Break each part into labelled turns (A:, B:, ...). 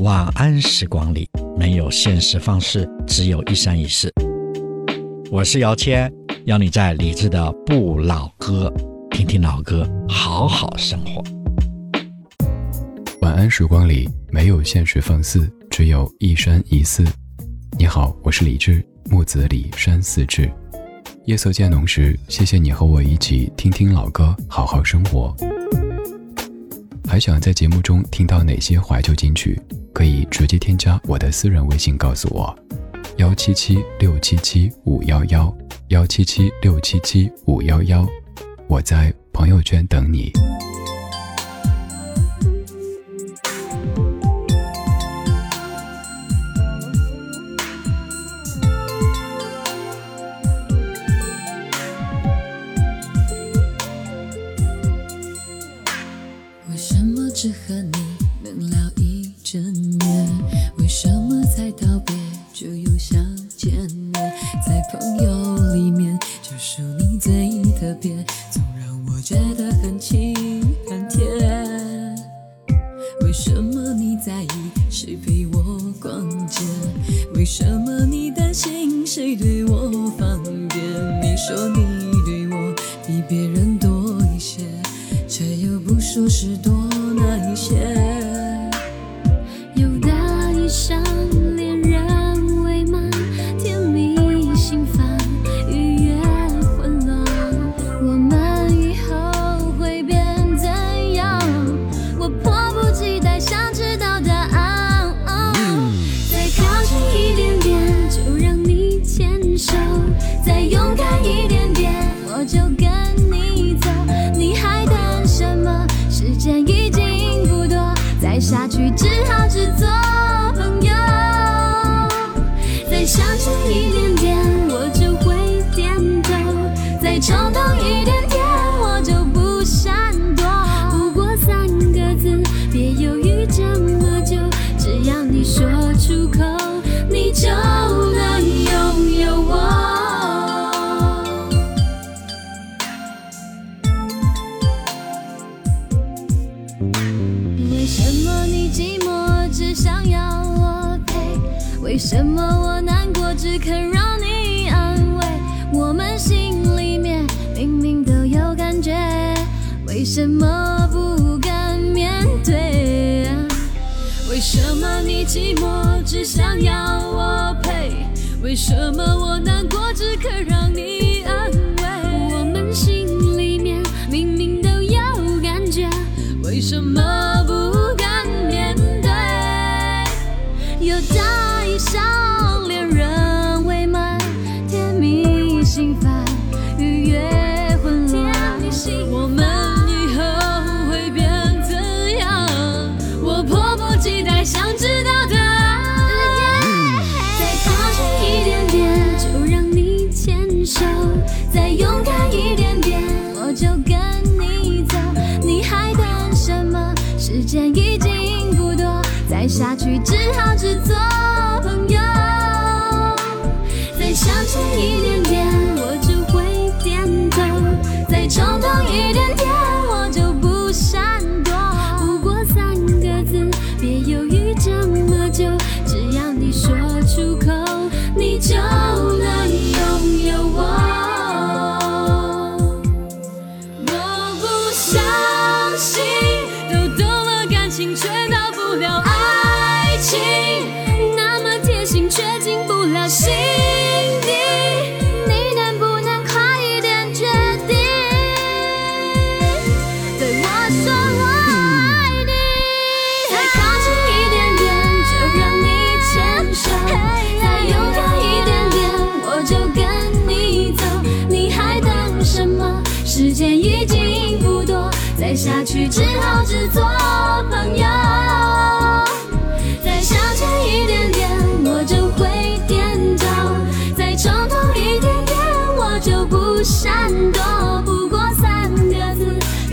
A: 晚安时光里没有现实方式，只有一生一世。我是姚谦，邀你在理智的不老歌，听听老歌，好好生活。
B: 晚安时光里没有现实放肆，只有一生一世。你好，我是李志，木子李山寺志。夜色渐浓时，谢谢你和我一起听听老歌，好好生活。还想在节目中听到哪些怀旧金曲？可以直接添加我的私人微信告诉我，幺七七六七七五幺幺，幺七七六七七五幺幺，我在朋友圈等你。
C: 怎么不敢面对啊？为什么你寂寞只想要我陪？为什么我难过只肯让你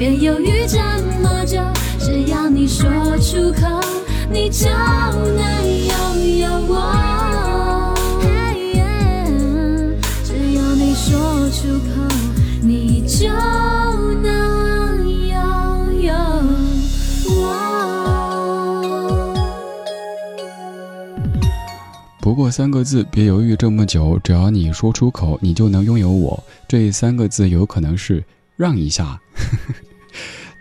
C: 别犹豫这么久，只要你说出口，你就能拥有我。只要你说出口，你就。
B: 不过三个字，别犹豫这么久，只要你说出口，你就能拥有我。这三个字有可能是让一下。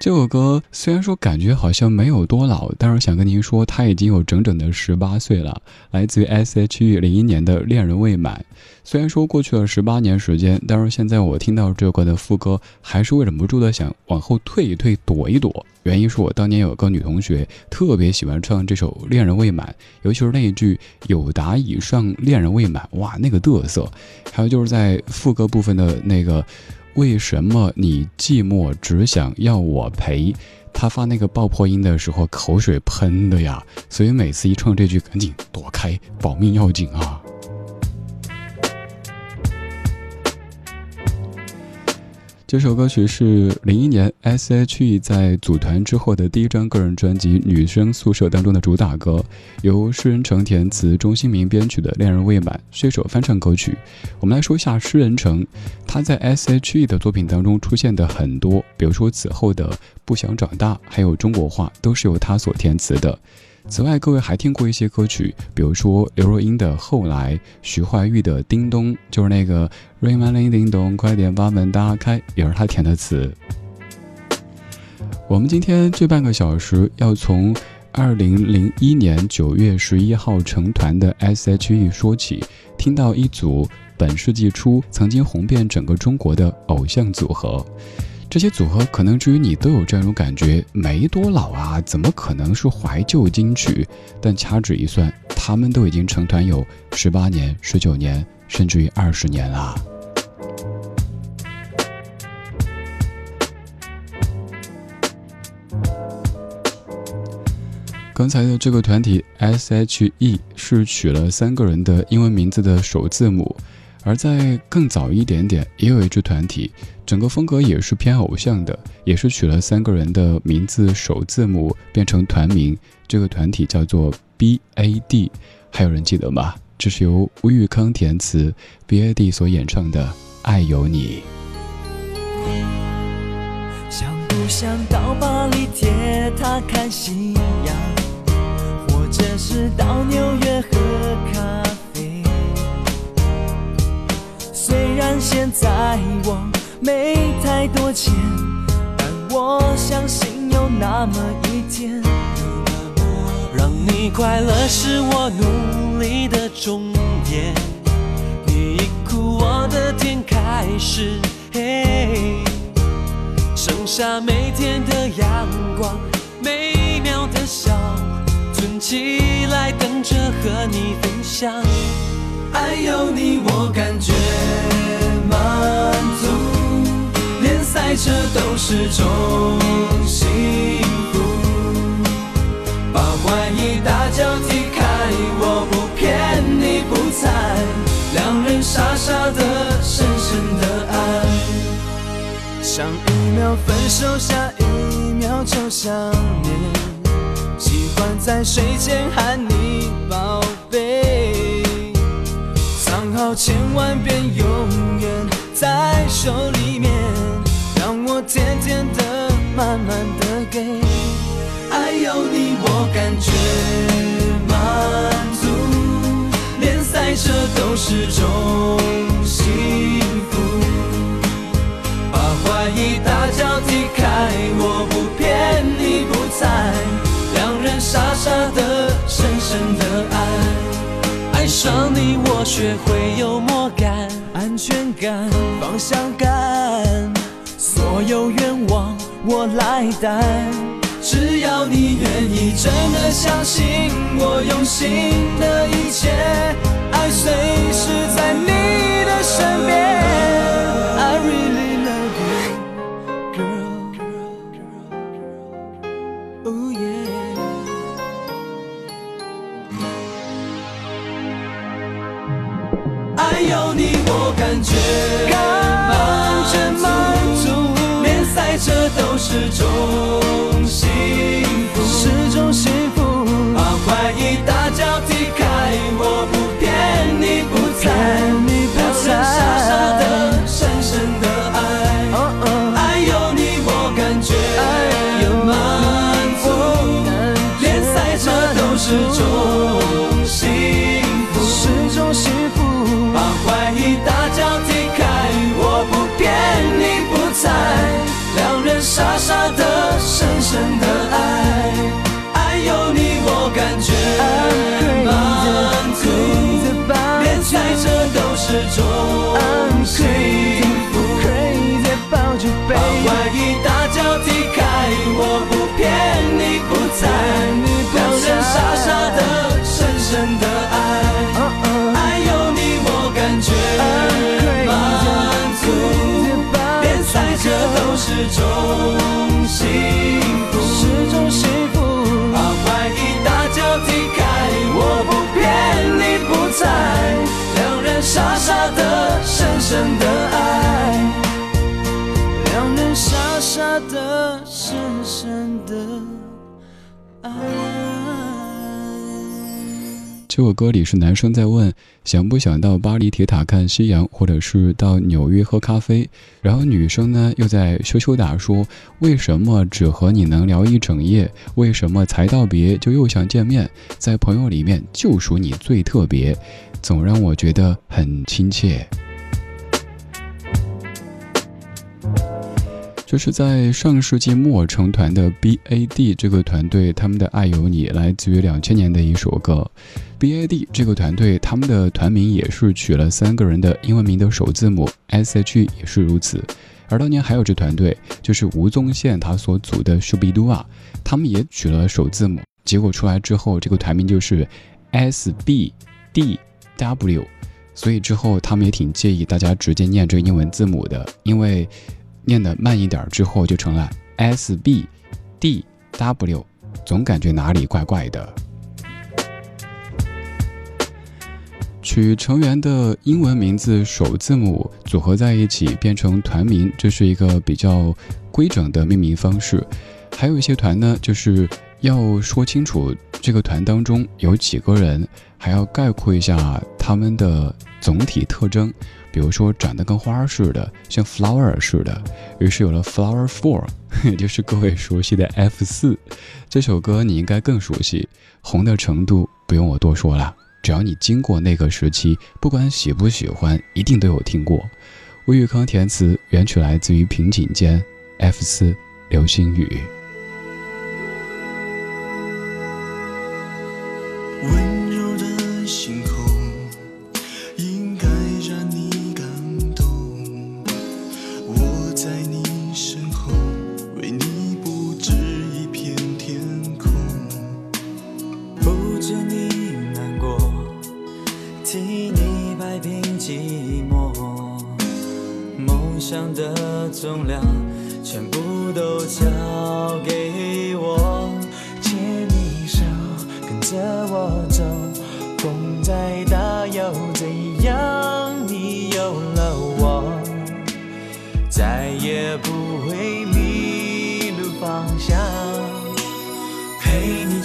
B: 这首歌虽然说感觉好像没有多老，但是想跟您说，它已经有整整的十八岁了。来自于 S.H.E 零一年的《恋人未满》。虽然说过去了十八年时间，但是现在我听到这首歌的副歌，还是会忍不住的想往后退一退，躲一躲。原因是我当年有个女同学特别喜欢唱这首《恋人未满》，尤其是那一句“有达以上恋人未满”，哇，那个嘚瑟。还有就是在副歌部分的那个。为什么你寂寞只想要我陪？他发那个爆破音的时候，口水喷的呀，所以每次一唱这句，赶紧躲开，保命要紧啊。这首歌曲是零一年 S.H.E 在组团之后的第一张个人专辑《女生宿舍》当中的主打歌，由诗人成填词，钟兴民编曲的《恋人未满》是一首翻唱歌曲。我们来说一下诗人成，他在 S.H.E 的作品当中出现的很多，比如说此后的《不想长大》，还有《中国话》，都是由他所填词的。此外，各位还听过一些歌曲，比如说刘若英的《后来》，徐怀钰的《叮咚》，就是那个 Ring my ring 叮咚，快点把门打开，也是他填的词。我们今天这半个小时要从二零零一年九月十一号成团的 S.H.E 说起，听到一组本世纪初曾经红遍整个中国的偶像组合。这些组合可能至于你都有这样一种感觉，没多老啊，怎么可能是怀旧金曲？但掐指一算，他们都已经成团有十八年、十九年，甚至于二十年了。刚才的这个团体 S.H.E 是取了三个人的英文名字的首字母。而在更早一点点，也有一支团体，整个风格也是偏偶像的，也是取了三个人的名字首字母变成团名。这个团体叫做 B A D，还有人记得吗？这是由吴玉康填词，B A D 所演唱的《爱有你》。
D: 想不想到巴黎铁塔看夕阳，或者是到纽约喝咖？虽然现在我没太多钱，但我相信有那么一天，让你快乐是我努力的终点。你一哭，我的天开始黑，剩下每天的阳光，美妙的笑，存起来等着和你分享。爱有你，我感觉满足，连赛车都是种幸福。把怀疑大脚踢开，我不骗你不猜，两人傻傻的，深深的爱，上一秒分手，下一秒就想念，喜欢在睡前喊你宝贝。藏好千万遍，有在手里面，让我甜甜的、慢慢的给。爱有你，我感觉满足，连塞车都是种幸福。把怀疑大脚踢开，我不骗你不猜，两人傻傻的、深深的爱。爱上你，我学会幽默感、安全感、方向感，所有愿望我来担。只要你愿意，真的相信我用心的一切，傻的、深深的爱，爱有你我感觉满足，连在这都是种幸福。把怀疑大脚踢开，我不骗你不猜，两人傻傻的、深深的种幸福。是种幸福。把怀疑大脚踢开，我不骗你不在，两人傻傻的、深深的
B: 这首歌里是男生在问想不想到巴黎铁塔看夕阳，或者是到纽约喝咖啡，然后女生呢又在羞羞答说为什么只和你能聊一整夜？为什么才道别就又想见面？在朋友里面就属你最特别，总让我觉得很亲切。这是在上世纪末成团的 B.A.D 这个团队，他们的《爱有你》来自于两千年的一首歌。B.A.D 这个团队，他们的团名也是取了三个人的英文名的首字母 S.H 也是如此。而当年还有支团队，就是吴宗宪他所组的 Shubidua，他们也取了首字母，结果出来之后，这个团名就是 S.B.D.W。所以之后他们也挺介意大家直接念这个英文字母的，因为。念的慢一点之后就成了 S B D W，总感觉哪里怪怪的。取成员的英文名字首字母组合在一起变成团名，这是一个比较规整的命名方式。还有一些团呢，就是要说清楚这个团当中有几个人，还要概括一下他们的总体特征。比如说长得跟花似的，像 flower 似的，于是有了 flower four，也就是各位熟悉的 F 四。这首歌你应该更熟悉，红的程度不用我多说了，只要你经过那个时期，不管喜不喜欢，一定都有听过。吴玉康填词，原曲来自于平井坚，F 四，流星雨。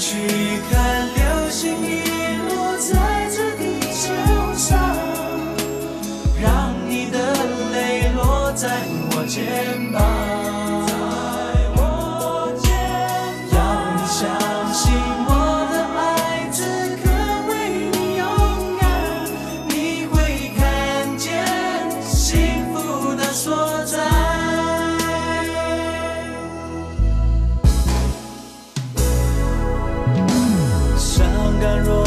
D: 去
B: 看流星雨。在。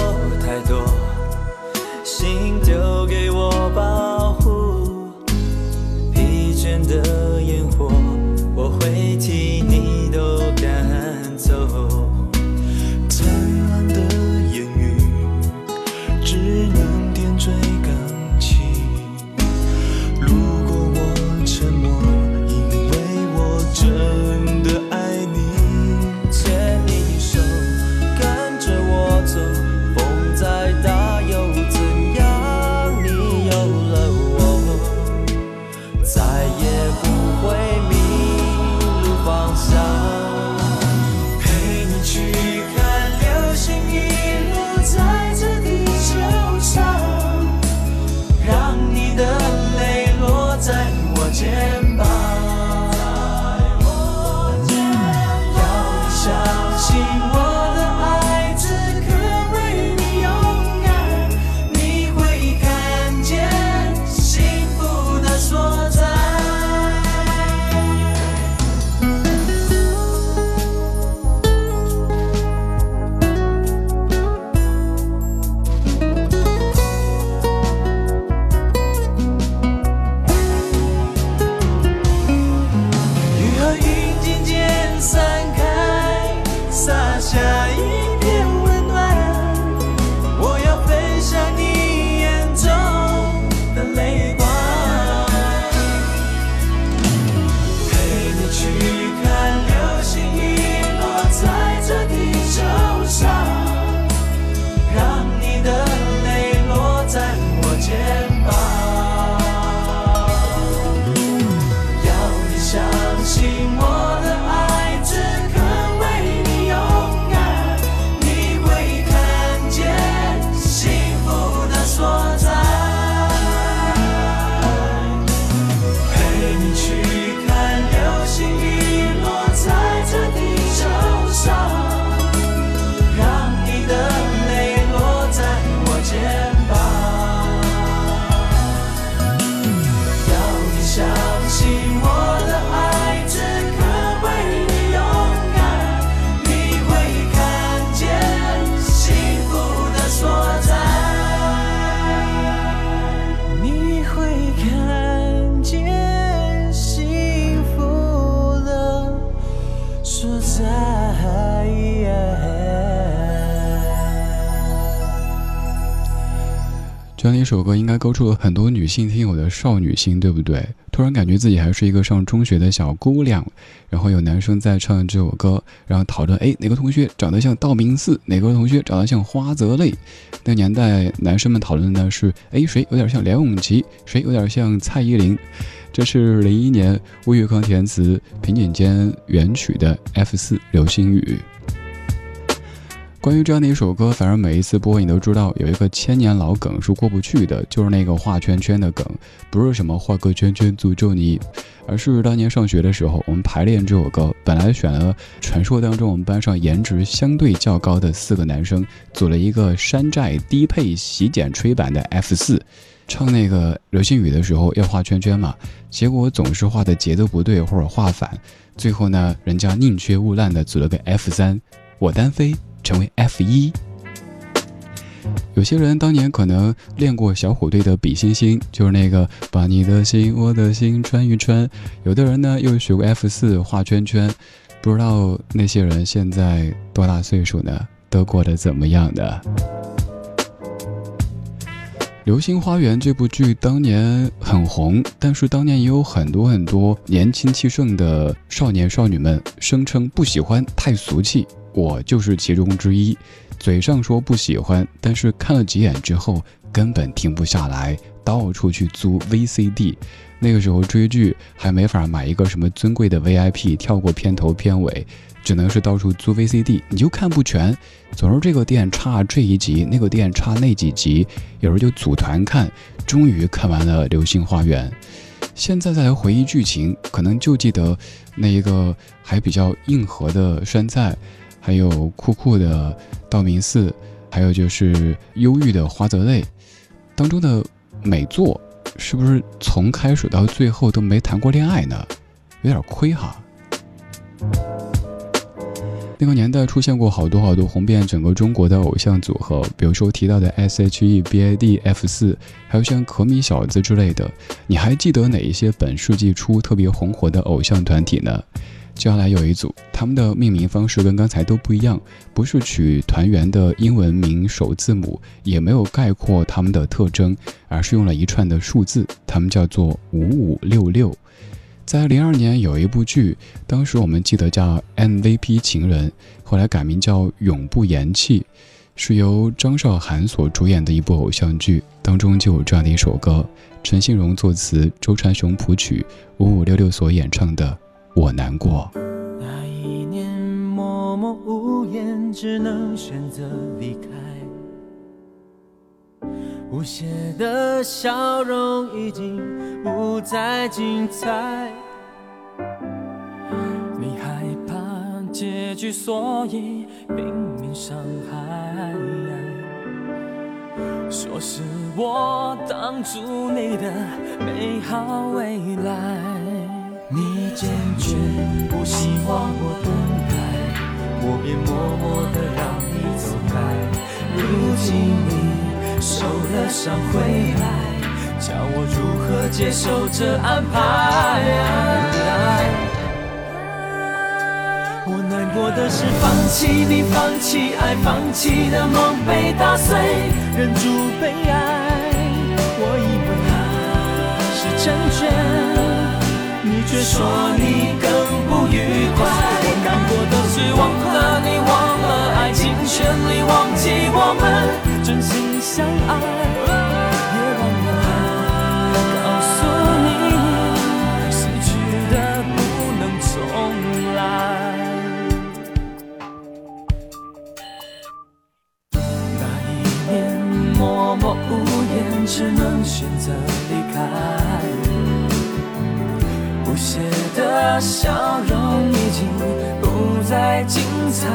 B: 这首歌应该勾出了很多女性听友的少女心，对不对？突然感觉自己还是一个上中学的小姑娘，然后有男生在唱这首歌，然后讨论：哎，哪个同学长得像道明寺？哪个同学长得像花泽类？那年代男生们讨论的是：哎，谁有点像梁咏琪？谁有点像蔡依林？这是零一年吴宇康填词，平井坚原曲的《F 四流星雨》。关于这样的一首歌，反正每一次播你都知道有一个千年老梗是过不去的，就是那个画圈圈的梗，不是什么画个圈圈诅咒你，而是当年上学的时候，我们排练这首歌，本来选了传说当中我们班上颜值相对较高的四个男生，组了一个山寨低配洗剪吹版的 F 四，唱那个流星雨的时候要画圈圈嘛，结果总是画的节奏不对或者画反，最后呢，人家宁缺毋滥的组了个 F 三，我单飞。成为 F 一，有些人当年可能练过小虎队的比心心，就是那个把你的心我的心穿一穿。有的人呢又学过 F 四画圈圈，不知道那些人现在多大岁数呢？都过得怎么样的？《流星花园》这部剧当年很红，但是当年也有很多很多年轻气盛的少年少女们声称不喜欢，太俗气。我就是其中之一，嘴上说不喜欢，但是看了几眼之后根本停不下来，到处去租 VCD。那个时候追剧还没法买一个什么尊贵的 VIP，跳过片头片尾，只能是到处租 VCD，你就看不全。总是这个店差这一集，那个店差那几集，有时候就组团看，终于看完了《流星花园》。现在再来回忆剧情，可能就记得那一个还比较硬核的山菜。还有酷酷的道明寺，还有就是忧郁的花泽类，当中的美作，是不是从开始到最后都没谈过恋爱呢？有点亏哈。那个年代出现过好多好多红遍整个中国的偶像组合，比如说提到的 S.H.E、B.I.D、F 四，还有像可米小子之类的。你还记得哪一些本世纪初特别红火的偶像团体呢？接下来有一组，他们的命名方式跟刚才都不一样，不是取团员的英文名首字母，也没有概括他们的特征，而是用了一串的数字，他们叫做五五六六。在零二年有一部剧，当时我们记得叫 MVP 情人，后来改名叫永不言弃，是由张韶涵所主演的一部偶像剧，当中就有这样的一首歌，陈信荣作词，周传雄谱曲，五五六六所演唱的。我难过。
D: 那一年默默无言，只能选择离开。无邪的笑容已经不再精彩。你害怕结局，所以拼命伤害。说是我挡住你的美好未来。你坚决不希望我等待，我便默默地让你走开。如今你受了伤回来，叫我如何接受这安排？我难过的是放弃你，放弃爱，放弃的梦被打碎，忍住悲哀。我以为是成全。你却说你更不愉快，我难过的是忘了你，忘了爱尽全力忘记我们真心相爱，也忘了告诉你，失去的不能重来。那一年默默无言，只能选择离开。写的笑容已经不再精彩，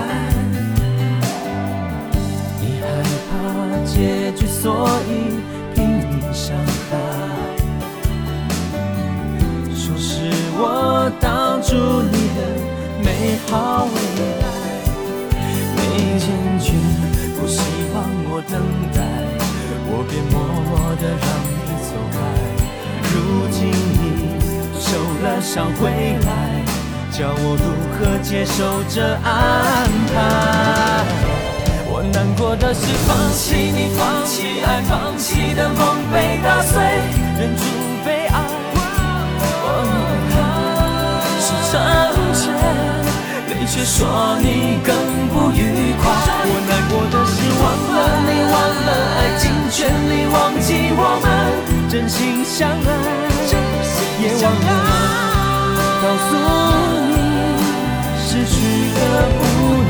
D: 你害怕结局，所以拼命伤害。说是我挡住你的美好未来，你坚决不希望我等待，我便默默地让你走开。如今。了伤回来，叫我如何接受这安排？我难过的是放弃你，放弃爱，放弃的梦被打碎，忍住悲哀。我是成全，你却说你更不愉快。我难过的是忘了你，忘了爱尽全力忘记我们真心相爱，别忘了。告诉你失去的不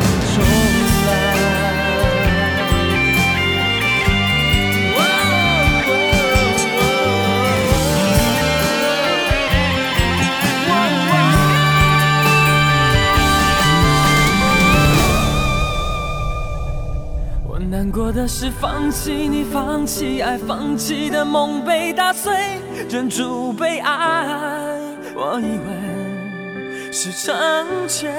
D: 我难过的是放弃你，放弃爱，放弃的梦被打碎，忍住悲哀。我以为是成全，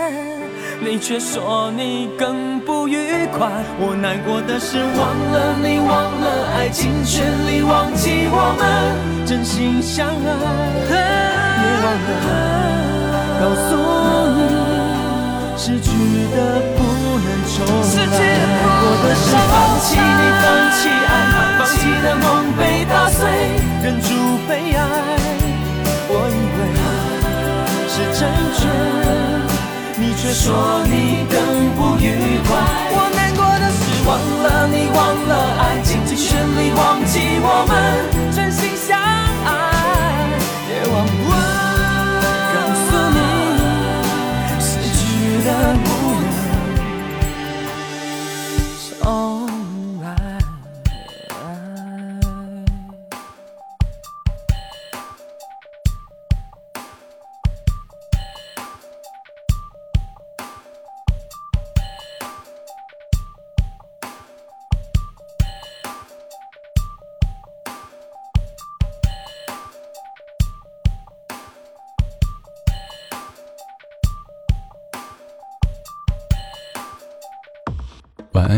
D: 你却说你更不愉快。我难过的是忘了你，忘了爱，尽全力忘记我们真心相爱，也忘了告诉你失去的。难过的是放弃你，放弃爱，放弃的梦被打碎，忍住悲哀。我以为是成全，你却说你更不愉快。我难过的是忘了你，忘